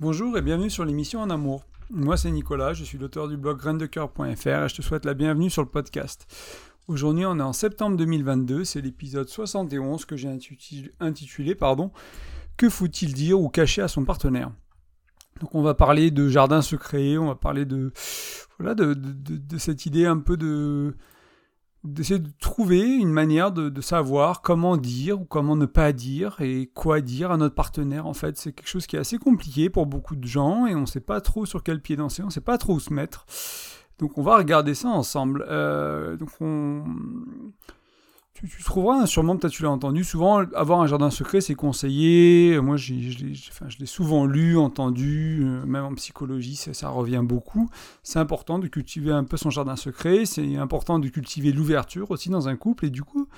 Bonjour et bienvenue sur l'émission En Amour. Moi c'est Nicolas, je suis l'auteur du blog graindecoeur.fr et je te souhaite la bienvenue sur le podcast. Aujourd'hui on est en septembre 2022, c'est l'épisode 71 que j'ai intitulé, pardon, Que faut-il dire ou cacher à son partenaire? Donc on va parler de jardin secret, on va parler de voilà de, de cette idée un peu de d'essayer de trouver une manière de, savoir comment dire ou comment ne pas dire et quoi dire à notre partenaire. En fait, c'est quelque chose qui est assez compliqué pour beaucoup de gens et on ne sait pas trop sur quel pied danser, on ne sait pas trop où se mettre. Donc on va regarder ça ensemble. Euh, donc on tu, trouveras, sûrement, peut-être tu l'as entendu, souvent avoir un jardin secret, c'est conseillé. Moi, je l'ai souvent lu, entendu, euh, même en psychologie, ça, revient beaucoup. C'est important de cultiver un peu son jardin secret, c'est important de cultiver l'ouverture aussi dans un couple, et du coup,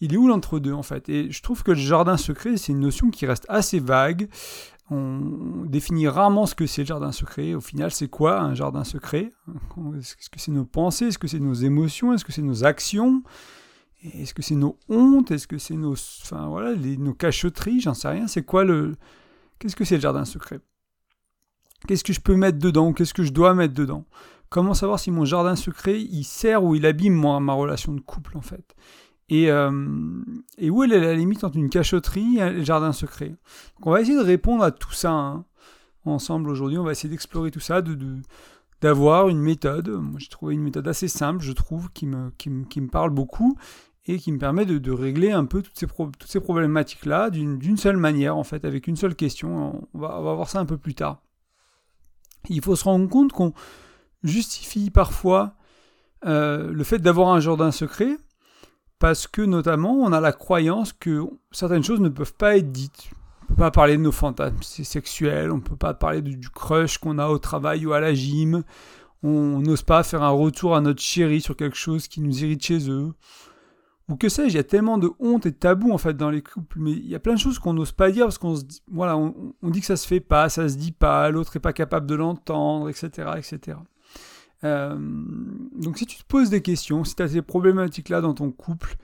il est où l'entre-deux en fait? Et je trouve que le jardin secret, c'est une notion qui reste assez vague. On définit rarement ce que c'est le jardin secret. Au final, c'est quoi un jardin secret? Est-ce que c'est nos pensées? Est-ce que c'est nos émotions? Est-ce que c'est nos actions? Est-ce que c'est nos hontes? Est-ce que c'est nos, enfin voilà, nos cacheteries J'en sais rien. C'est quoi le, qu'est-ce que c'est le jardin secret? Qu'est-ce que je peux mettre dedans? Qu'est-ce que je dois mettre dedans? Comment savoir si mon jardin secret il sert ou il abîme moi ma relation de couple en fait? Et, euh, où est la limite entre une cacheterie et le jardin secret? On va essayer de répondre à tout ça hein. ensemble aujourd'hui. On va essayer d'explorer tout ça, de, d'avoir une méthode. Moi, j'ai trouvé une méthode assez simple, je trouve, qui me parle beaucoup et qui me permet de, régler un peu toutes ces, problématiques-là d'une seule manière, en fait, avec une seule question. On va, voir ça un peu plus tard. Il faut se rendre compte qu'on justifie parfois euh, le fait d'avoir un jardin secret parce que notamment on a la croyance que certaines choses ne peuvent pas être dites. On ne peut pas parler de nos fantasmes sexuels, on ne peut pas parler du crush qu'on a au travail ou à la gym, on n'ose pas faire un retour à notre chéri sur quelque chose qui nous irrite chez eux ou que sais-je, il y a tellement de honte et de tabou en fait dans les couples, mais il y a plein de choses qu'on n'ose pas dire parce qu'on se dit, voilà, on, dit que ça se fait pas, ça se dit pas, l'autre est pas capable de l'entendre, etc., etc. Euh, donc si tu te poses des questions, si tu as ces problématiques-là dans ton couple,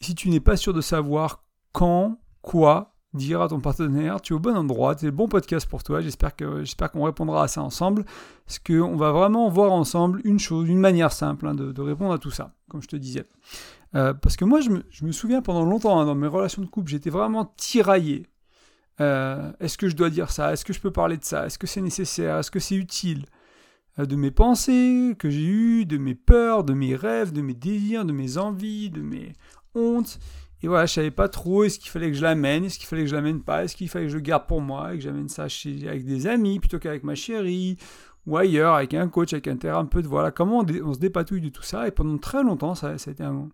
si tu n'es pas sûr de savoir quand, quoi dire à ton partenaire, tu es au bon endroit, c'est le bon podcast pour toi, j'espère qu'on répondra à ça ensemble, parce qu'on va vraiment voir ensemble une chose, une manière simple hein, de répondre à tout ça, comme je te disais. Euh, parce que moi, je me, souviens pendant longtemps, hein, dans mes relations de couple, j'étais vraiment tiraillé. Euh, est-ce que je dois dire ça? Est-ce que je peux parler de ça? Est-ce que c'est nécessaire? Est-ce que c'est utile? Euh, De mes pensées que j'ai eues, de mes peurs, de mes rêves, de mes désirs, de mes envies, de mes hontes. Et voilà, je savais pas trop est-ce qu'il fallait que je l'amène, est-ce qu'il fallait que je l'amène pas, est-ce qu'il fallait que je le garde pour moi et que j'amène ça chez, avec des amis plutôt qu'avec ma chérie ou ailleurs, avec un coach, avec un thérapeute. Voilà, comment on, se dépatouille de tout ça. Et pendant très longtemps, ça, a été un,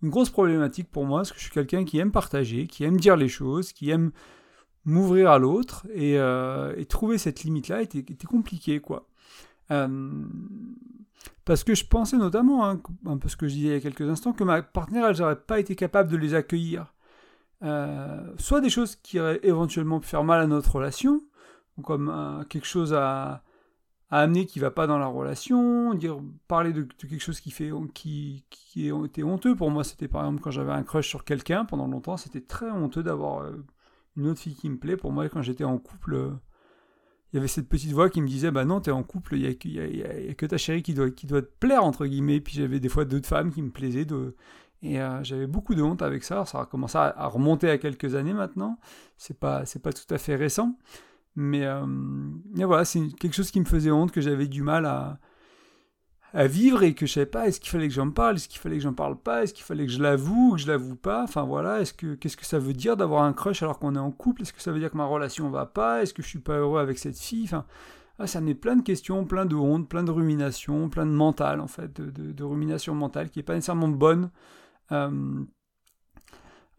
une grosse problématique pour moi, parce que je suis quelqu'un qui aime partager, qui aime dire les choses, qui aime m'ouvrir à l'autre, et, euh, trouver cette limite-là était, était, compliqué, quoi. Euh, parce que je pensais notamment, hein, un peu ce que je disais il y a quelques instants, que ma partenaire, elle n'aurait pas été capable de les accueillir. Euh, soit des choses qui auraient éventuellement pu faire mal à notre relation, comme quelque chose à, amener qui va pas dans la relation, dire parler de, quelque chose qui fait qui qui était honteux pour moi, c'était par exemple quand j'avais un crush sur quelqu'un pendant longtemps, c'était très honteux d'avoir euh, une autre fille qui me plaît. Pour moi, quand j'étais en couple, euh, il y avait cette petite voix qui me disait bah non, t'es en couple, il y, a, que ta chérie qui doit te plaire entre guillemets. Puis j'avais des fois d'autres femmes qui me plaisaient de et euh, j'avais beaucoup de honte avec ça. Ça a commencé à, remonter à quelques années maintenant. C'est pas c'est pas tout à fait récent. Euh, mais, voilà, c'est quelque chose qui me faisait honte, que j'avais du mal à, à vivre et que je savais pas est-ce qu'il fallait que j'en parle, est-ce qu'il fallait que j'en parle pas, est-ce qu'il fallait que je l'avoue ou que je l'avoue pas. Enfin voilà, est-ce que qu'est-ce que ça veut dire d'avoir un crush alors qu'on est en couple Est-ce que ça veut dire que ma relation va pas Est-ce que je suis pas heureux avec cette fille Enfin, ah, ça met plein de questions, plein de honte, plein de ruminations, plein de mental en fait, de, de, de rumination mentale qui est pas nécessairement bonne. Euh,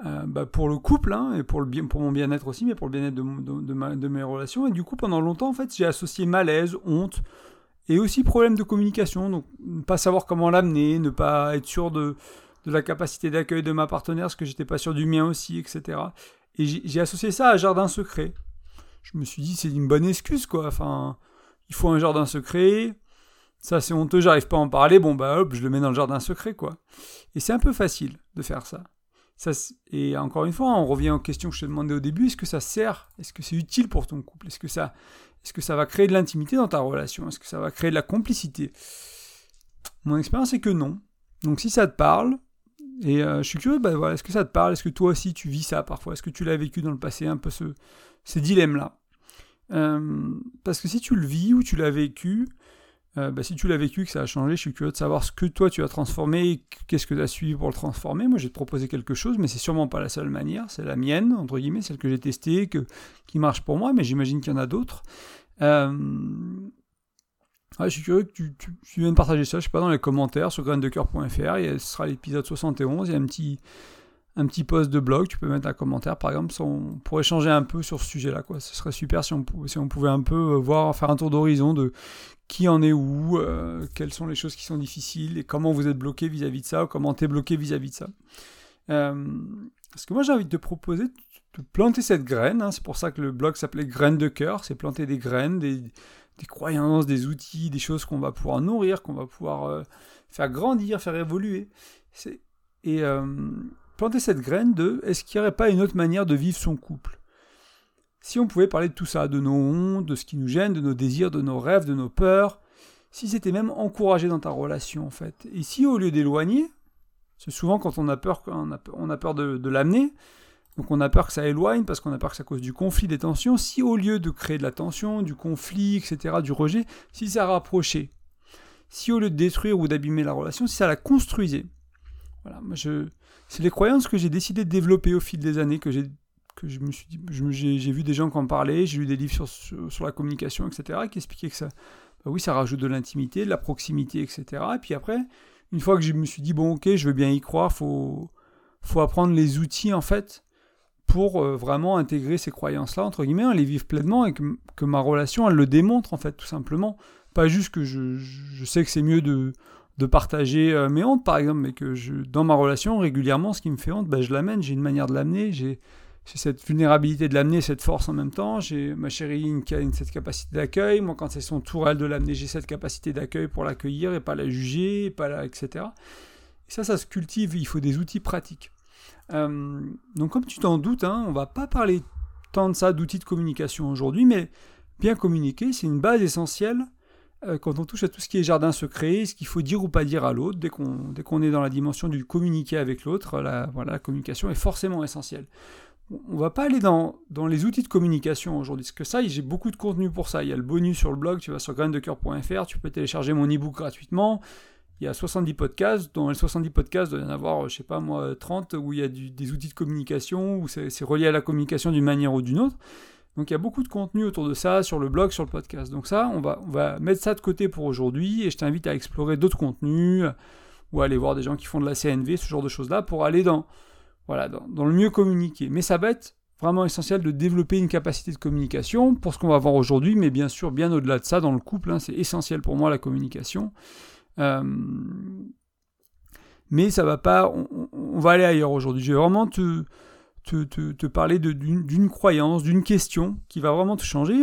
euh, bah, pour le couple hein, et pour, le bien, pour mon bien-être aussi, mais pour le bien-être de, de, de, mes relations. Et du coup, pendant longtemps, en fait, j'ai associé malaise, honte et aussi problème de communication. Donc, ne pas savoir comment l'amener, ne pas être sûr de, la capacité d'accueil de ma partenaire, parce que j'étais pas sûr du mien aussi, etc. Et j'ai associé ça à jardin secret. Je me suis dit, c'est une bonne excuse, quoi. Enfin, il faut un jardin secret. Ça, c'est honteux, j'arrive pas à en parler. Bon, bah hop, je le mets dans le jardin secret, quoi. Et c'est un peu facile de faire ça et encore une fois, on revient aux questions que je te demandais au début. Est-ce que ça sert? Est-ce que c'est utile pour ton couple? Est-ce que ça, Est-ce que ça va créer de l'intimité dans ta relation? Est-ce que ça va créer de la complicité? Mon expérience est que non. Donc si ça te parle, et euh, je suis curieux, bah, voilà, est-ce que ça te parle? Est-ce que toi aussi tu vis ça parfois? Est-ce que tu l'as vécu dans le passé, un peu ce, ces dilemmes-là euh, Parce que si tu le vis ou tu l'as vécu, euh, bah, si tu l'as vécu, que ça a changé, je suis curieux de savoir ce que toi tu as transformé, qu'est-ce que tu as suivi pour le transformer. Moi, te proposer quelque chose, mais c'est sûrement pas la seule manière. C'est la mienne, entre guillemets, celle que j'ai testée, que, qui marche pour moi, mais j'imagine qu'il y en a d'autres. Euh, je suis curieux que tu, tu, viennes partager ça, je sais pas, dans les commentaires sur graindecoeur.fr. Ce sera l'épisode 71. Il y a un petit, un petit post de blog. Tu peux mettre un commentaire, par exemple, pour échanger un peu sur ce sujet-là. Ce serait super si on, si on pouvait un peu voir, faire un tour d'horizon de qui en est où, euh, quelles sont les choses qui sont difficiles et comment vous êtes bloqué vis-à-vis de ça ou comment tu es bloqué vis-à-vis de ça. Euh, parce que moi j'ai envie de te proposer de planter cette graine, hein. c'est pour ça que le blog s'appelait Graines de cœur, c'est planter des graines, des, croyances, des outils, des choses qu'on va pouvoir nourrir, qu'on va pouvoir euh, faire grandir, faire évoluer. Et planter cette graine de est-ce qu'il n'y aurait pas une autre manière de vivre son couple? Si on pouvait parler de tout ça, de nos hontes, de ce qui nous gêne, de nos désirs, de nos rêves, de nos peurs, si c'était même encouragé dans ta relation en fait. Et si au lieu d'éloigner, c'est souvent quand on a peur, peur de, l'amener, donc on a peur que ça éloigne parce qu'on a peur que ça cause du conflit, des tensions, si au lieu de créer de la tension, du conflit, etc., du rejet, si ça rapprochait, si au lieu de détruire ou d'abîmer la relation, si ça la construisait. Voilà, moi je, c'est les croyances que j'ai décidé de développer au fil des années, que j'ai que je me suis j'ai vu des gens qui en parlaient, j'ai lu des livres sur, sur, la communication, etc., qui expliquaient que ça, bah oui, ça rajoute de l'intimité, de la proximité, etc. Et puis après, une fois que je me suis dit, bon, ok, je veux bien y croire, faut, faut apprendre les outils, en fait, pour euh, vraiment intégrer ces croyances-là, entre guillemets, les vivre pleinement et que, que, ma relation, elle le démontre, en fait, tout simplement. Pas juste que je, je sais que c'est mieux de, de partager euh, mes hontes, par exemple, mais que dans ma relation, régulièrement, ce qui me fait honte, bah, je l'amène, j'ai une manière de l'amener, j'ai cette vulnérabilité de l'amener, cette force en même temps. J'ai ma chérie qui a cette capacité d'accueil. Moi, quand c'est son tour elle de l'amener, j'ai cette capacité d'accueil pour l'accueillir et pas la juger, pas la, etc. Et ça, ça se cultive. Il faut des outils pratiques. Euh, donc, comme tu t'en doutes, hein, on va pas parler tant de ça d'outils de communication aujourd'hui, mais bien communiquer, c'est une base essentielle euh, quand on touche à tout ce qui est jardin secret, ce qu'il faut dire ou pas dire à l'autre, dès qu'on qu'on est dans la dimension du communiquer avec l'autre, la, voilà, la communication est forcément essentielle on va pas aller dans, dans les outils de communication aujourd'hui, parce que ça, j'ai beaucoup de contenu pour ça. Il y a le bonus sur le blog, tu vas sur graindecoeur.fr, tu peux télécharger mon e-book gratuitement. Il y a 70 podcasts, dans les 70 podcasts, il doit y en avoir, je sais pas moi, 30, où il y a des outils de communication, où c'est relié à la communication d'une manière ou d'une autre. Donc il y a beaucoup de contenu autour de ça, sur le blog, sur le podcast. Donc ça, on va, on mettre ça de côté pour aujourd'hui, et je t'invite à explorer d'autres contenus, ou à aller voir des gens qui font de la CNV, ce genre de choses-là, pour aller dans voilà, dans, le mieux communiquer. Mais ça va être vraiment essentiel de développer une capacité de communication pour ce qu'on va voir aujourd'hui, mais bien sûr, bien au-delà de ça, dans le couple, hein, c'est essentiel pour moi la communication. Euh, mais ça va pas, on, va aller ailleurs aujourd'hui. Je vais vraiment te, te, parler d'une croyance, d'une question qui va vraiment te changer.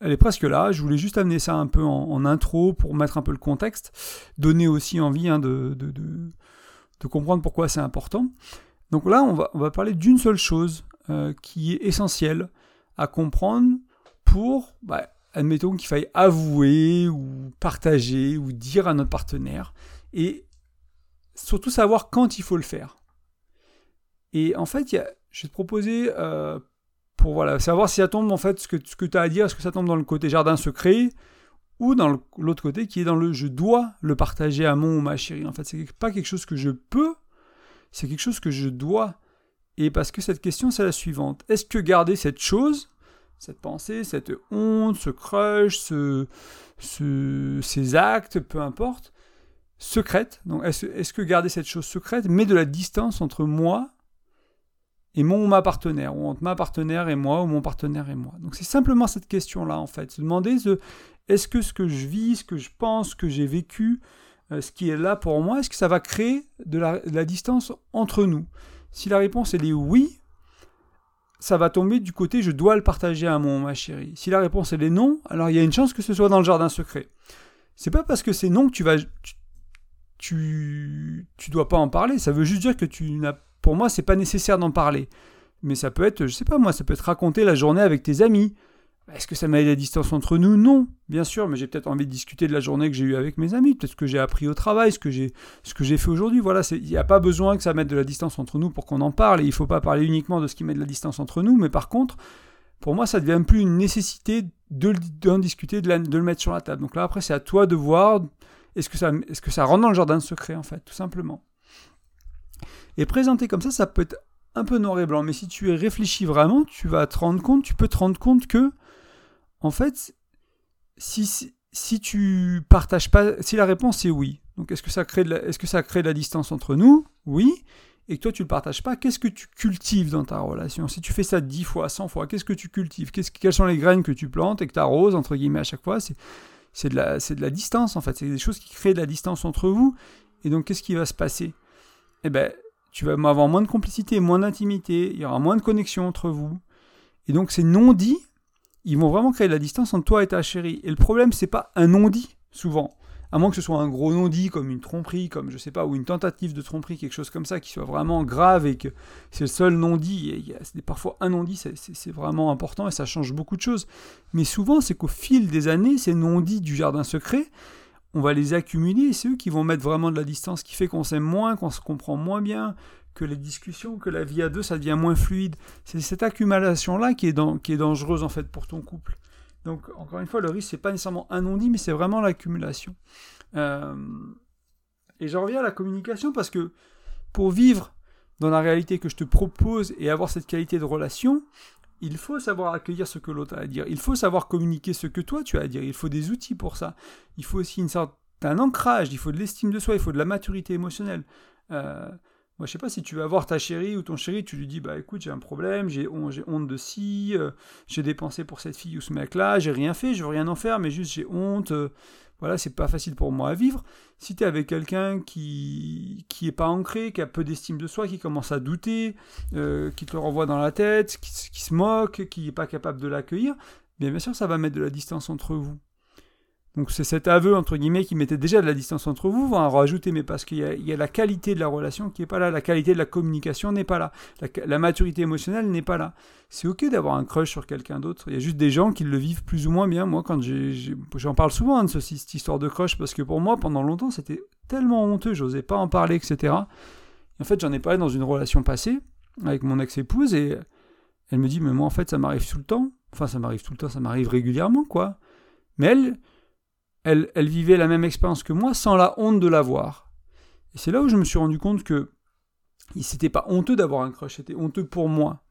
Elle est presque là. Je voulais juste amener ça un peu en, intro pour mettre un peu le contexte, donner aussi envie hein, de, comprendre pourquoi c'est important. Donc là, on va, on va parler d'une seule chose euh, qui est essentielle à comprendre pour, bah, admettons qu'il faille avouer ou partager ou dire à notre partenaire, et surtout savoir quand il faut le faire. Et en fait, je vais te proposer, euh, pour voilà, savoir si ça tombe, en fait, ce que, tu as à dire, est-ce que ça tombe dans le côté jardin secret, ou dans l'autre côté qui est dans le je dois le partager à mon ou ma chérie. En fait, c'est pas quelque chose que je peux, c'est quelque chose que je dois. Et parce que cette question, c'est la suivante. Est-ce que garder cette chose, cette pensée, cette honte, ce crush, ce, ces actes, peu importe, secrète, donc est-ce est que garder cette chose secrète met de la distance entre moi et mon ou ma partenaire, ou entre ma partenaire et moi, ou mon partenaire et moi. Donc c'est simplement cette question-là, en fait. Se demander de, est-ce que ce que je vis, ce que je pense, ce que j'ai vécu, euh, ce qui est là pour moi, est-ce que ça va créer de la, distance entre nous? Si la réponse est oui, ça va tomber du côté je dois le partager à mon ma chérie. Si la réponse est non, alors il y a une chance que ce soit dans le jardin secret. C'est pas parce que c'est non que tu vas tu, tu dois pas en parler, ça veut juste dire que tu n'as pour moi c'est pas nécessaire d'en parler. Mais ça peut être je sais pas moi, ça peut être raconter la journée avec tes amis, Est-ce que ça m'a aidé la distance entre nous? Non, bien sûr, mais j'ai peut-être envie de discuter de la journée que j'ai eue avec mes amis, peut-être ce que j'ai appris au travail, ce que j'ai, fait aujourd'hui. Voilà, il n'y a pas besoin que ça mette de la distance entre nous pour qu'on en parle, et il ne faut pas parler uniquement de ce qui met de la distance entre nous, mais par contre, pour moi, ça devient plus une nécessité de, d'en discuter, de, le mettre sur la table. Donc là, après, c'est à toi de voir est-ce que est-ce que ça rentre dans le jardin secret, en fait, tout simplement. Et présenter comme ça, ça peut être un peu noir et blanc, mais si tu réfléchis vraiment, tu vas te rendre compte, tu peux te rendre compte que en fait, si, si, tu partages pas, si la réponse est oui, donc est-ce que ça crée de la, est-ce que ça crée la distance entre nous? Oui. Et que toi tu le partages pas, qu'est-ce que tu cultives dans ta relation? Si tu fais ça dix fois, 100 fois, qu'est-ce que tu cultives? Quelles sont les graines que tu plantes et que tu arroses, entre guillemets, à chaque fois? C'est, de la, c'est de la distance, en fait. C'est des choses qui créent de la distance entre vous. Et donc, qu'est-ce qui va se passer? Eh bien, tu vas avoir moins de complicité, moins d'intimité, il y aura moins de connexion entre vous. Et donc, ces non-dits, ils vont vraiment créer de la distance entre toi et ta chérie. Et le problème, c'est pas un non-dit, souvent. À moins que ce soit un gros non-dit, comme une tromperie, comme je sais pas, ou une tentative de tromperie, quelque chose comme ça, qui soit vraiment grave et que c'est le seul non-dit. Parfois, un non-dit, c'est vraiment important et ça change beaucoup de choses. Mais souvent, c'est qu'au fil des années, ces non-dits du jardin secret, on va les accumuler et c'est eux qui vont mettre vraiment de la distance, qui fait qu'on s'aime moins, qu'on se comprend moins bien, que les discussions, que la vie à deux, ça devient moins fluide. C'est cette accumulation-là qui, est qui est dangereuse en fait pour ton couple. Donc encore une fois, le risque, c'est pas nécessairement un non-dit, mais c'est vraiment l'accumulation. Euh, et j'en reviens à la communication parce que pour vivre dans la réalité que je te propose et avoir cette qualité de relation, il faut savoir accueillir ce que l'autre a à dire. Il faut savoir communiquer ce que toi tu as à dire. Il faut des outils pour ça. Il faut aussi une sorte d'un ancrage. Il faut de l'estime de soi. Il faut de la maturité émotionnelle. Euh, moi, je sais pas si tu vas voir ta chérie ou ton chéri, tu lui dis bah écoute, j'ai un problème, j'ai honte de ci, euh, j'ai dépensé pour cette fille ou ce mec-là, j'ai rien fait, je veux rien en faire, mais juste j'ai honte. Euh, voilà, c'est pas facile pour moi à vivre. Si tu es avec quelqu'un qui qui est pas ancré, qui a peu d'estime de soi, qui commence à douter, euh, qui te renvoie dans la tête, qui, se moque, qui est pas capable de l'accueillir, bien sûr ça va mettre de la distance entre vous. Donc c'est cet aveu, entre guillemets, qui mettait déjà de la distance entre vous, va en rajouter, mais parce qu'il y, a la qualité de la relation qui n'est pas là, la qualité de la communication n'est pas là, la, maturité émotionnelle n'est pas là. C'est ok d'avoir un crush sur quelqu'un d'autre, il y a juste des gens qui le vivent plus ou moins bien. Moi, quand j'en parle souvent hein, de cette histoire de crush, parce que pour moi, pendant longtemps, c'était tellement honteux, j'osais pas en parler, etc. en fait, j'en ai parlé dans une relation passée, avec mon ex-épouse, et elle me dit, mais moi, en fait, ça m'arrive tout le temps. Enfin, ça m'arrive tout le temps, ça m'arrive régulièrement, quoi. Mais elle elle, vivait la même expérience que moi sans la honte de l'avoir. Et c'est là où je me suis rendu compte que c'était pas honteux d'avoir un crush, c'était honteux pour moi.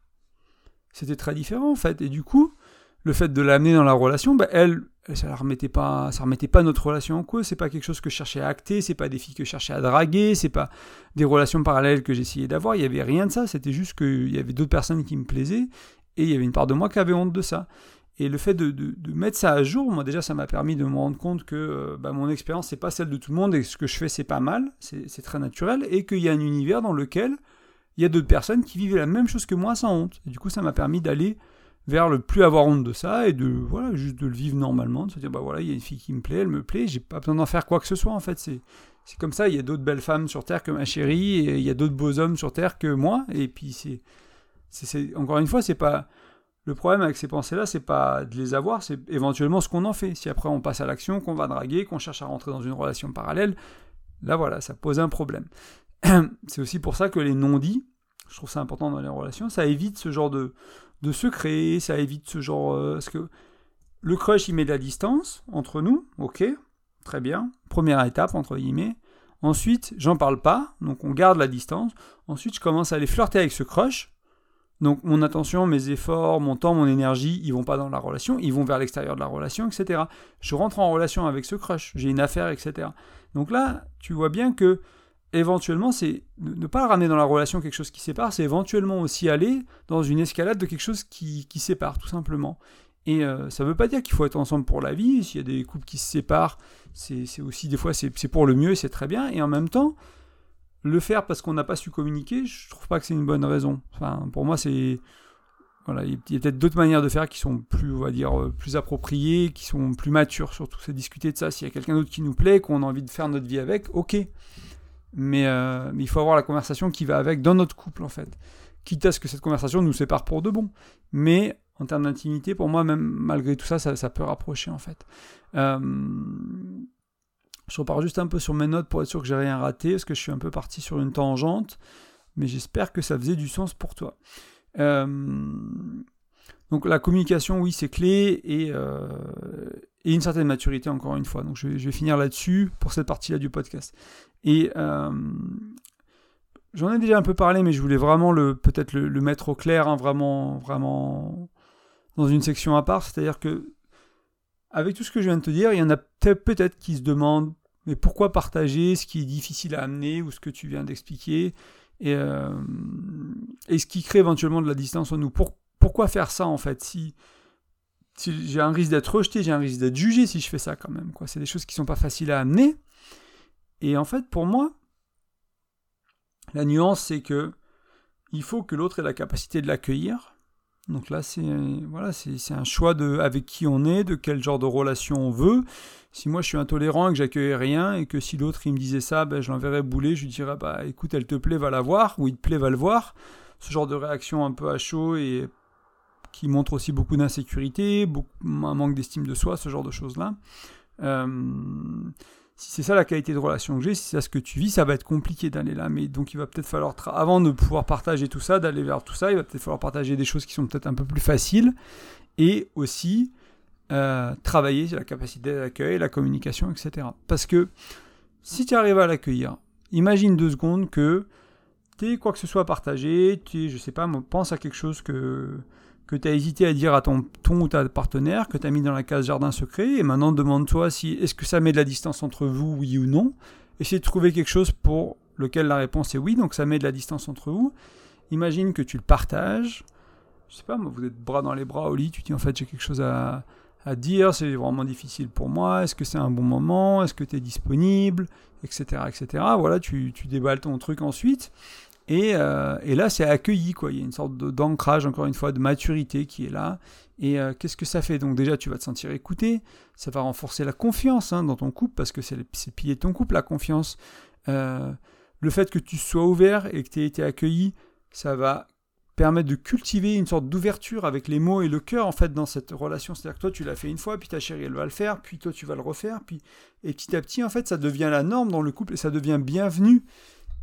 C'était très différent en fait. Et du coup, le fait de l'amener dans la relation, bah, elle, ça ne remettait pas, ça remettait pas notre relation en cause. C'est pas quelque chose que je cherchais à acter, c'est pas des filles que je cherchais à draguer, c'est pas des relations parallèles que j'essayais d'avoir. Il y avait rien de ça. C'était juste qu'il y avait d'autres personnes qui me plaisaient et il y avait une part de moi qui avait honte de ça. Et le fait de, de, mettre ça à jour, moi déjà, ça m'a permis de me rendre compte que euh, bah, mon expérience, c'est pas celle de tout le monde et ce que je fais, c'est pas mal, c'est très naturel, et qu'il y a un univers dans lequel il y a d'autres personnes qui vivent la même chose que moi sans honte. Et du coup, ça m'a permis d'aller vers le plus avoir honte de ça et de voilà juste de le vivre normalement, de se dire bah voilà, il y a une fille qui me plaît, elle me plaît, j'ai pas besoin d'en faire quoi que ce soit en fait. C'est c'est comme ça, il y a d'autres belles femmes sur terre que ma chérie et il y a d'autres beaux hommes sur terre que moi et puis c'est c'est encore une fois, c'est pas le problème avec ces pensées-là, c'est pas de les avoir, c'est éventuellement ce qu'on en fait. Si après on passe à l'action, qu'on va draguer, qu'on cherche à rentrer dans une relation parallèle, là voilà, ça pose un problème. c'est aussi pour ça que les non-dits, je trouve ça important dans les relations, ça évite ce genre de, de secret, ça évite ce genre... Euh, parce que le crush, il met de la distance entre nous, ok, très bien, première étape, entre guillemets. Ensuite, j'en parle pas, donc on garde la distance. Ensuite, je commence à aller flirter avec ce crush, donc mon attention, mes efforts, mon temps, mon énergie, ils vont pas dans la relation, ils vont vers l'extérieur de la relation, etc. Je rentre en relation avec ce crush, j'ai une affaire, etc. Donc là, tu vois bien que éventuellement, c'est ne pas ramener dans la relation quelque chose qui sépare, c'est éventuellement aussi aller dans une escalade de quelque chose qui, sépare, tout simplement. Et euh, ça ne veut pas dire qu'il faut être ensemble pour la vie. S'il y a des couples qui se séparent, c'est aussi des fois c'est pour le mieux, c'est très bien. Et en même temps, le faire parce qu'on n'a pas su communiquer, je trouve pas que c'est une bonne raison. Enfin, pour moi, c'est voilà, il y a peut-être d'autres manières de faire qui sont plus, on va dire, euh, plus appropriées, qui sont plus matures. Surtout, c'est discuter de ça. S'il y a quelqu'un d'autre qui nous plaît, qu'on a envie de faire notre vie avec, ok. Mais, euh, mais il faut avoir la conversation qui va avec dans notre couple, en fait. Quitte à ce que cette conversation nous sépare pour de bon. Mais en termes d'intimité, pour moi, même malgré tout ça, ça, peut rapprocher en fait. Euh, je repars juste un peu sur mes notes pour être sûr que j'ai rien raté, parce que je suis un peu parti sur une tangente, mais j'espère que ça faisait du sens pour toi. Euh, donc la communication, oui, c'est clé, et, euh, et, une certaine maturité, encore une fois. Donc je vais, finir là-dessus pour cette partie-là du podcast. Et j'en ai déjà un peu parlé, mais je voulais vraiment le peut-être le, mettre au clair, hein, vraiment, vraiment dans une section à part. C'est-à-dire que, avec tout ce que je viens de te dire, il y en a peut-être qui se demandent mais pourquoi partager ce qui est difficile à amener ou ce que tu viens d'expliquer et, euh, ce qui crée éventuellement de la distance en nous. pourquoi faire ça en fait si j'ai un risque d'être rejeté, j'ai un risque d'être jugé si je fais ça quand même. Quoi. C'est des choses qui sont pas faciles à amener. Et en fait, pour moi, la nuance, c'est que il faut que l'autre ait la capacité de l'accueillir donc là, c'est voilà, un choix de avec qui on est, de quel genre de relation on veut. Si moi je suis intolérant et que j'accueille rien, et que si l'autre il me disait ça, ben, je l'enverrais bouler, je lui dirais bah écoute, elle te plaît, va la voir, ou il te plaît, va le voir. Ce genre de réaction un peu à chaud et qui montre aussi beaucoup d'insécurité, un manque d'estime de soi, ce genre de choses-là. Euh, si c'est ça la qualité de relation que j'ai, si c'est ce que tu vis, ça va être compliqué d'aller là. Mais donc il va peut-être falloir, avant de pouvoir partager tout ça, d'aller vers tout ça, il va peut-être falloir partager des choses qui sont peut-être un peu plus faciles et aussi euh, travailler sur la capacité d'accueil, la communication, etc. Parce que si tu arrives à l'accueillir, imagine deux secondes que tu es quoi que ce soit à partager, tu je sais pas, pense à quelque chose que que tu as hésité à dire à ton, ton ou ta partenaire, que tu as mis dans la case jardin secret, et maintenant demande-toi si est-ce que ça met de la distance entre vous, oui ou non. Essaye de trouver quelque chose pour lequel la réponse est oui, donc ça met de la distance entre vous. Imagine que tu le partages. Je sais pas, vous êtes bras dans les bras au lit, tu dis en fait j'ai quelque chose à, à dire, c'est vraiment difficile pour moi, est-ce que c'est un bon moment, est-ce que tu es disponible, etc. etc. Voilà, tu, tu déballes ton truc ensuite. Euh, et, là, c'est accueilli, quoi. Il y a une sorte d'ancrage, encore une fois, de maturité qui est là. Et euh, qu'est-ce que ça fait? Donc déjà, tu vas te sentir écouté. Ça va renforcer la confiance hein, dans ton couple, parce que c'est le pilier de ton couple, la confiance. Euh, le fait que tu sois ouvert et que tu aies été accueilli, ça va permettre de cultiver une sorte d'ouverture avec les mots et le cœur en fait dans cette relation. C'est-à-dire que toi tu l'as fait une fois, puis ta chérie elle va le faire, puis toi tu vas le refaire, puis et petit à petit en fait ça devient la norme dans le couple et ça devient bienvenu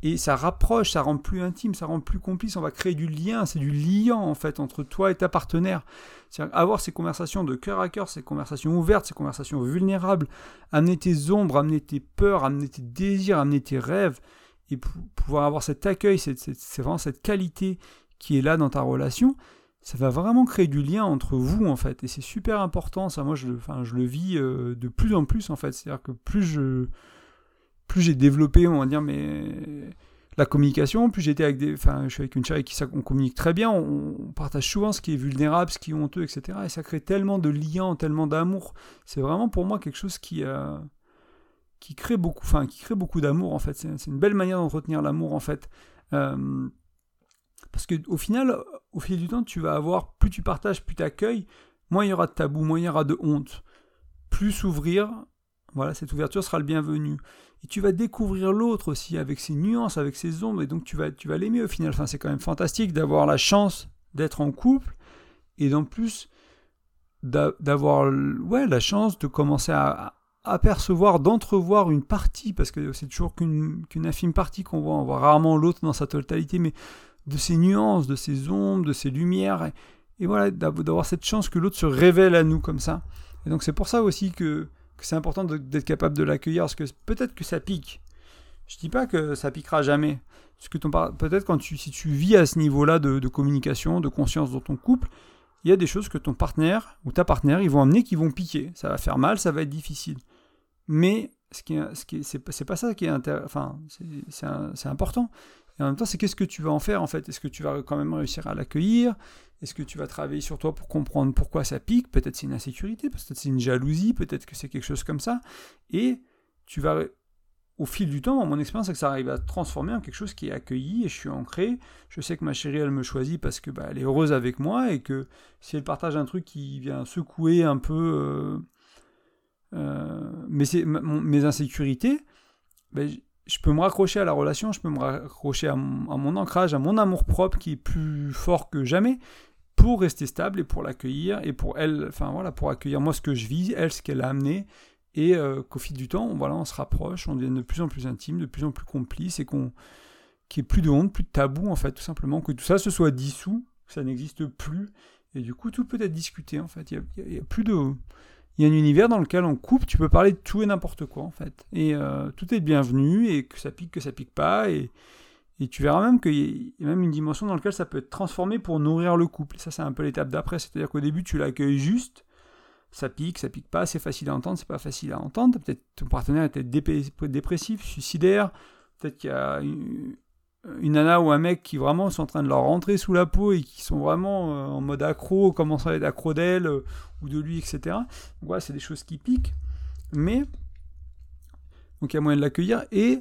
et ça rapproche, ça rend plus intime, ça rend plus complice, on va créer du lien, c'est du liant en fait entre toi et ta partenaire. C'est avoir ces conversations de cœur à cœur, ces conversations ouvertes, ces conversations vulnérables, amener tes ombres, amener tes peurs, amener tes désirs, amener tes rêves, et pouvoir avoir cet accueil, c'est vraiment cette qualité qui est là dans ta relation, ça va vraiment créer du lien entre vous en fait, et c'est super important, ça. Moi je, je le vis euh, de plus en plus en fait, c'est-à-dire que plus je plus j'ai développé, on va dire, mais la communication, plus j'étais avec des, enfin, je suis avec une chérie qui on communique très bien, on, partage souvent ce qui est vulnérable, ce qui est honteux, etc. Et ça crée tellement de liens, tellement d'amour. C'est vraiment pour moi quelque chose qui, euh, qui crée beaucoup, enfin, qui crée beaucoup d'amour en fait. C'est une belle manière d'entretenir l'amour en fait. Euh, parce que au final, au fil du temps, tu vas avoir, plus tu partages, plus tu accueilles, moins il y aura de tabou, moins il y aura de honte. Plus s'ouvrir, voilà, cette ouverture sera le bienvenu. Et tu vas découvrir l'autre aussi avec ses nuances, avec ses ombres, et donc tu vas, tu vas l'aimer au final. Enfin, c'est quand même fantastique d'avoir la chance d'être en couple, et d'en plus d'avoir ouais, la chance de commencer à, apercevoir, d'entrevoir une partie, parce que c'est toujours qu'une infime partie qu'on voit, on voit rarement l'autre dans sa totalité, mais de ses nuances, de ses ombres, de ses lumières, et, et voilà, d'avoir cette chance que l'autre se révèle à nous comme ça. Et donc c'est pour ça aussi que c'est important d'être capable de l'accueillir, parce que peut-être que ça pique. Je dis pas que ça piquera jamais. Parce que peut-être quand tu, si tu vis à ce niveau-là de, communication, de conscience dans ton couple, il y a des choses que ton partenaire ou ta partenaire, ils vont amener qui vont piquer. Ça va faire mal, ça va être difficile. Mais ce qui, ce qui c'est, pas ça qui est enfin, c'est important. Et en même temps, c'est qu'est-ce que tu vas en faire en fait? Est-ce que tu vas quand même réussir à l'accueillir? Est-ce que tu vas travailler sur toi pour comprendre pourquoi ça pique? Peut-être c'est une insécurité, peut-être c'est une jalousie, peut-être que c'est quelque chose comme ça. Et tu vas, au fil du temps, mon expérience, c'est que ça arrive à transformer en quelque chose qui est accueilli et je suis ancré. Je sais que ma chérie, elle me choisit parce que bah, elle est heureuse avec moi et que si elle partage un truc qui vient secouer un peu euh, euh, mes, insécurités, ben, je peux me raccrocher à la relation, je peux me raccrocher à mon, ancrage, à mon amour propre qui est plus fort que jamais pour rester stable et pour l'accueillir et pour elle, enfin voilà, pour accueillir moi ce que je vis, elle ce qu'elle a amené et euh, qu'au fil du temps, on, voilà, on se rapproche, on devient de plus en plus intime, de plus en plus complice et qu'on qu'il n'y ait plus de honte, plus de tabou en fait, tout simplement, que tout ça se soit dissous, que ça n'existe plus et du coup tout peut être discuté en fait. Il y a, plus de il y a un univers dans lequel on coupe, tu peux parler de tout et n'importe quoi en fait. Et euh, tout est bienvenu et que ça pique, que ça pique pas et tu verras même qu'il y a même une dimension dans laquelle ça peut être transformé pour nourrir le couple. Et ça, c'est un peu l'étape d'après. C'est-à-dire qu'au début, tu l'accueilles juste, ça pique, ça pique pas, c'est facile à entendre, c'est pas facile à entendre. Peut-être ton partenaire est peut-être dépressif, suicidaire. Peut-être qu'il y a une, nana ou un mec qui vraiment sont en train de leur rentrer sous la peau et qui sont vraiment euh, en mode accro, commençant à être accro d'elle euh, ou de lui, etc. Voilà, c'est des choses qui piquent. Mais, donc il y a moyen de l'accueillir. Et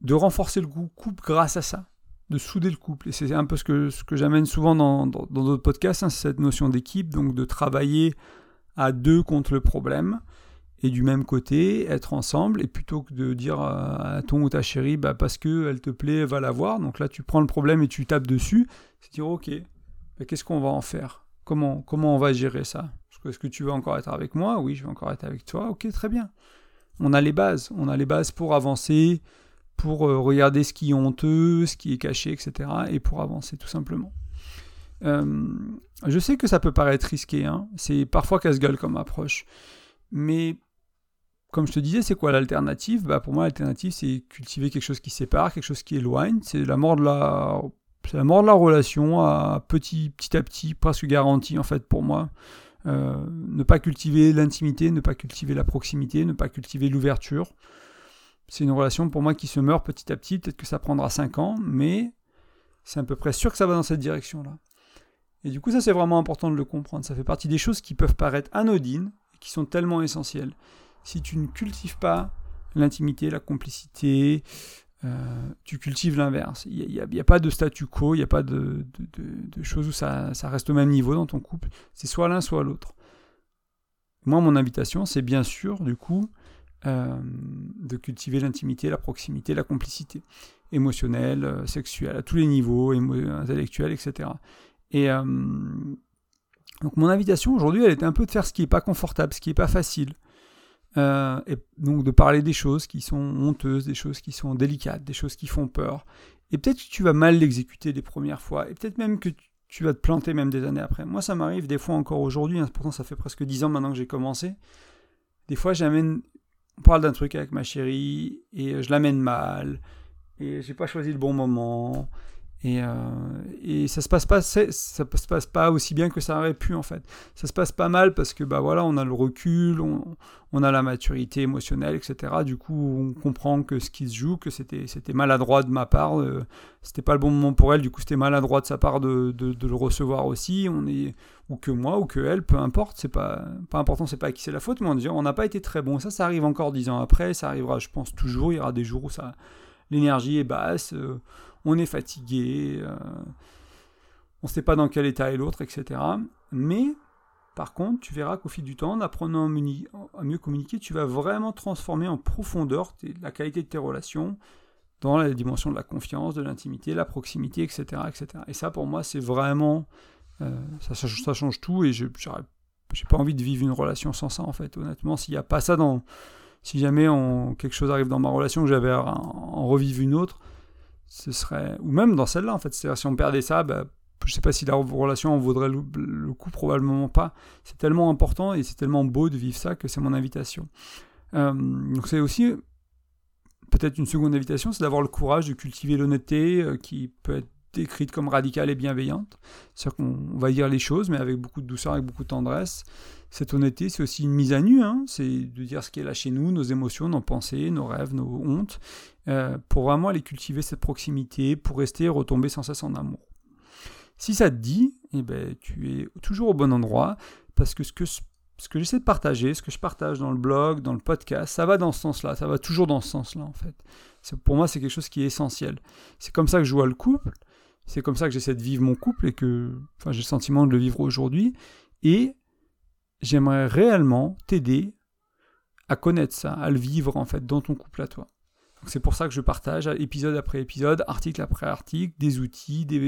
de renforcer le couple grâce à ça, de souder le couple. Et c'est un peu ce que, ce que j'amène souvent dans d'autres dans, podcasts, hein, cette notion d'équipe, donc de travailler à deux contre le problème, et du même côté, être ensemble, et plutôt que de dire à ton ou ta chérie, bah parce qu'elle te plaît, va la voir, donc là tu prends le problème et tu tapes dessus, c'est dire ok, qu'est-ce qu'on va en faire? Comment, comment on va gérer ça? Est-ce que tu veux encore être avec moi? Oui, je veux encore être avec toi, ok, très bien. On a les bases, on a les bases pour avancer, pour euh, regarder ce qui est honteux, ce qui est caché, etc. et pour avancer tout simplement. Euh, je sais que ça peut paraître risqué, hein. c'est parfois casse-gueule comme approche, mais comme je te disais, c'est quoi l'alternative? Bah Pour moi, l'alternative, c'est cultiver quelque chose qui sépare, quelque chose qui éloigne, c'est la mort de la, la mort de la relation à petit, petit à petit, presque garantie en fait pour moi. Euh, ne pas cultiver l'intimité, ne pas cultiver la proximité, ne pas cultiver l'ouverture. C'est une relation pour moi qui se meurt petit à petit. Peut-être que ça prendra 5 ans, mais c'est à peu près sûr que ça va dans cette direction-là. Et du coup, ça c'est vraiment important de le comprendre. Ça fait partie des choses qui peuvent paraître anodines qui sont tellement essentielles. Si tu ne cultives pas l'intimité, la complicité, euh, tu cultives l'inverse. Il n'y a, pas de statu quo, il n'y a pas de, choses où ça, reste au même niveau dans ton couple. C'est soit l'un, soit l'autre. Moi, mon invitation, c'est bien sûr, du coup, euh, de cultiver l'intimité, la proximité, la complicité émotionnelle, euh, sexuelle, à tous les niveaux, intellectuels, etc. Et donc mon invitation aujourd'hui, elle était un peu de faire ce qui n'est pas confortable, ce qui n'est pas facile. Et donc de parler des choses qui sont honteuses, des choses qui sont délicates, des choses qui font peur. Et peut-être que tu vas mal l'exécuter les premières fois, et peut-être même que tu vas te planter même des années après. Moi, ça m'arrive des fois encore aujourd'hui, hein, pourtant ça fait presque dix ans maintenant que j'ai commencé. Des fois, j'amène on parle d'un truc avec ma chérie et je l'amène mal et j'ai pas choisi le bon moment et, euh, et ça se passe pas ça se passe pas aussi bien que ça aurait pu en fait. Ça se passe pas mal parce que bah voilà on a le recul on, on a la maturité émotionnelle etc du coup on comprend que ce qui se joue que c'était c'était maladroit de ma part euh, c'était pas le bon moment pour elle. Du coup c'était maladroit de sa part de, de, le recevoir aussi. On est ou que moi ou que elle peu importe. C'est pas pas important c'est pas à qui c'est la faute mais on on n'a pas été très bon. Ça ça arrive encore dix ans après. Ça arrivera je pense toujours. Il y aura des jours où ça l'énergie est basse euh, on est fatigué, euh, on ne sait pas dans quel état est l'autre, etc. Mais, par contre, tu verras qu'au fil du temps, en apprenant à mieux communiquer, tu vas vraiment transformer en profondeur la qualité de tes relations dans la dimension de la confiance, de l'intimité, la proximité, etc., etc. Et ça, pour moi, c'est vraiment... Euh, ça, change tout et je n'ai pas envie de vivre une relation sans ça, en fait. Honnêtement, s'il n'y a pas ça dans... Si jamais quelque chose arrive dans ma relation, que j'avais en revivre une autre, ce serait ou même dans celle-là en fait. C'est-à-dire si on perdait ça bah, je sais pas si la relation en vaudrait le, coup probablement pas. C'est tellement important et c'est tellement beau de vivre ça que c'est mon invitation. Euh, donc c'est aussi peut-être une seconde invitation c'est d'avoir le courage de cultiver l'honnêteté euh, qui peut être décrite comme radicale et bienveillante c'est-à-dire qu'on va dire les choses mais avec beaucoup de douceur avec beaucoup de tendresse cette honnêteté, c'est aussi une mise à nu, hein. c'est de dire ce qui est là chez nous, nos émotions, nos pensées, nos rêves, nos hontes, euh, pour vraiment aller cultiver cette proximité, pour rester et retomber sans cesse en amour. Si ça te dit, eh ben, tu es toujours au bon endroit, parce que ce que, ce que j'essaie de partager, ce que je partage dans le blog, dans le podcast, ça va dans ce sens-là, ça va toujours dans ce sens-là en fait. Pour moi, c'est quelque chose qui est essentiel. C'est comme ça que je vois le couple, c'est comme ça que j'essaie de vivre mon couple et que j'ai le sentiment de le vivre aujourd'hui. Et j'aimerais réellement t'aider à connaître ça, à le vivre en fait dans ton couple à toi. C'est pour ça que je partage épisode après épisode, article après article, des outils, des,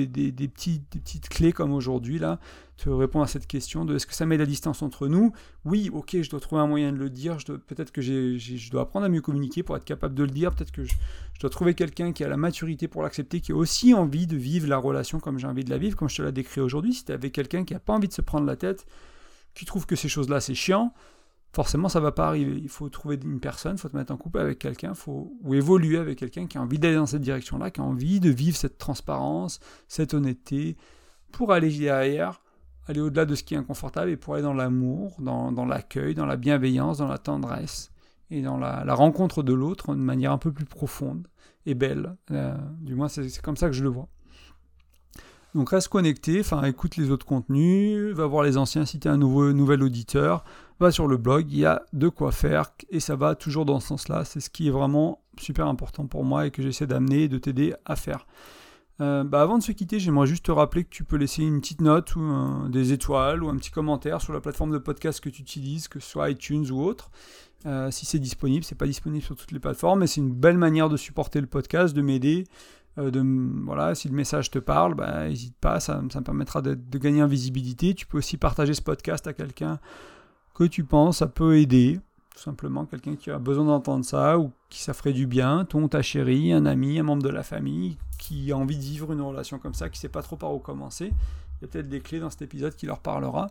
petites clés comme aujourd'hui, là, te répondre à cette question de est-ce que ça met la distance entre nous? Oui, ok, je dois trouver un moyen de le dire, peut-être que je dois apprendre à mieux communiquer pour être capable de le dire, peut-être que je, dois trouver quelqu'un qui a la maturité pour l'accepter, qui a aussi envie de vivre la relation comme j'ai envie de la vivre, comme je te l'ai décrit aujourd'hui. Si tu avais quelqu'un qui n'a pas envie de se prendre la tête, qui trouve que ces choses-là c'est chiant, forcément ça va pas arriver. Il faut trouver une personne, il faut te mettre en couple avec quelqu'un, faut ou évoluer avec quelqu'un qui a envie d'aller dans cette direction-là, qui a envie de vivre cette transparence, cette honnêteté, pour aller derrière, aller au-delà de ce qui est inconfortable et pour aller dans l'amour, dans, l'accueil, dans la bienveillance, dans la tendresse et dans la, la rencontre de l'autre de manière un peu plus profonde et belle. Euh, du moins c'est comme ça que je le vois. Donc reste connecté, enfin écoute les autres contenus, va voir les anciens si tu es un nouveau, nouvel auditeur, sur le blog, il y a de quoi faire et ça va toujours dans ce sens-là. C'est ce qui est vraiment super important pour moi et que j'essaie d'amener et de t'aider à faire. Euh, bah avant de se quitter, j'aimerais juste te rappeler que tu peux laisser une petite note ou des étoiles ou un petit commentaire sur la plateforme de podcast que tu utilises, que ce soit iTunes ou autre. Euh, si c'est disponible, c'est pas disponible sur toutes les plateformes, mais c'est une belle manière de supporter le podcast, de m'aider euh, de, voilà, si le message te parle, bah, n'hésite pas, ça, ça me permettra de, gagner en visibilité. Tu peux aussi partager ce podcast à quelqu'un que tu penses ça peut aider, tout simplement quelqu'un qui a besoin d'entendre ça ou qui ça ferait du bien, ton, ta chérie, un ami, un membre de la famille qui a envie de vivre une relation comme ça, qui sait pas trop par où commencer. Il y a peut-être des clés dans cet épisode qui leur parlera.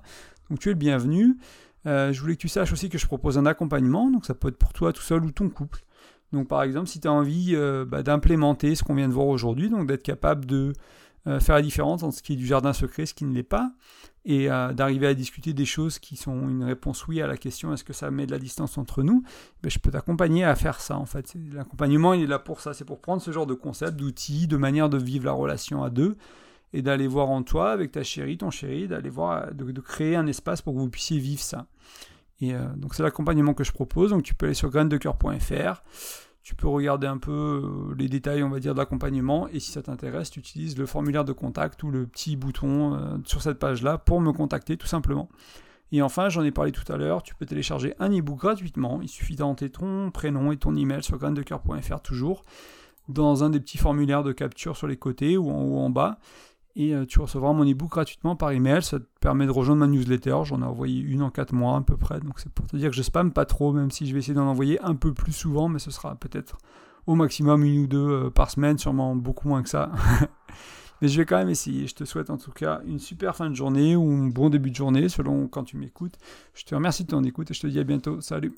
Donc tu es le bienvenu. Euh, je voulais que tu saches aussi que je propose un accompagnement, donc ça peut être pour toi tout seul ou ton couple. Donc par exemple, si tu as envie euh, bah, d'implémenter ce qu'on vient de voir aujourd'hui, donc d'être capable de euh, faire la différence entre ce qui est du jardin secret et ce qui ne l'est pas, et euh, d'arriver à discuter des choses qui sont une réponse oui à la question est-ce que ça met de la distance entre nous, ben, je peux t'accompagner à faire ça en fait. L'accompagnement il est là pour ça, c'est pour prendre ce genre de concept, d'outils, de manière de vivre la relation à deux et d'aller voir en toi avec ta chérie, ton chéri, d'aller voir, de, créer un espace pour que vous puissiez vivre ça. Et euh, donc c'est l'accompagnement que je propose. Donc tu peux aller sur graindecoeur.fr. Tu peux regarder un peu euh, les détails, on va dire, de l'accompagnement. Et si ça t'intéresse, tu utilises le formulaire de contact ou le petit bouton euh, sur cette page-là pour me contacter tout simplement. Et enfin, j'en ai parlé tout à l'heure, tu peux télécharger un e-book gratuitement. Il suffit d'entrer ton prénom et ton email sur graindecoeur.fr toujours dans un des petits formulaires de capture sur les côtés ou en haut en bas et euh, tu recevras mon ebook gratuitement par email. Ça te permet de rejoindre ma newsletter. J'en ai envoyé une en 4 mois à peu près. Donc c'est pour te dire que je spamme pas trop, même si je vais essayer d'en envoyer un peu plus souvent, mais ce sera peut-être au maximum une ou deux euh, par semaine, sûrement beaucoup moins que ça. mais je vais quand même essayer. Je te souhaite en tout cas une super fin de journée ou un bon début de journée selon quand tu m'écoutes. Je te remercie de ton écoute et je te dis à bientôt. Salut